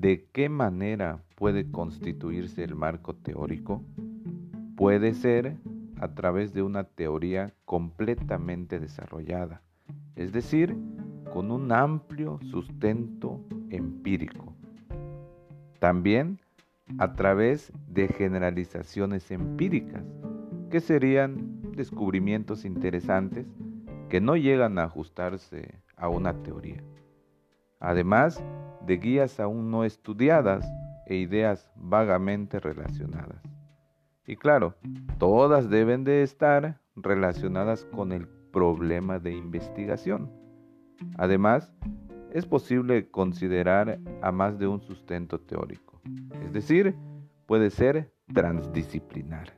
¿De qué manera puede constituirse el marco teórico? Puede ser a través de una teoría completamente desarrollada, es decir, con un amplio sustento empírico. También a través de generalizaciones empíricas, que serían descubrimientos interesantes que no llegan a ajustarse a una teoría. Además de guías aún no estudiadas e ideas vagamente relacionadas. Y claro, todas deben de estar relacionadas con el problema de investigación. Además, es posible considerar a más de un sustento teórico, es decir, puede ser transdisciplinar.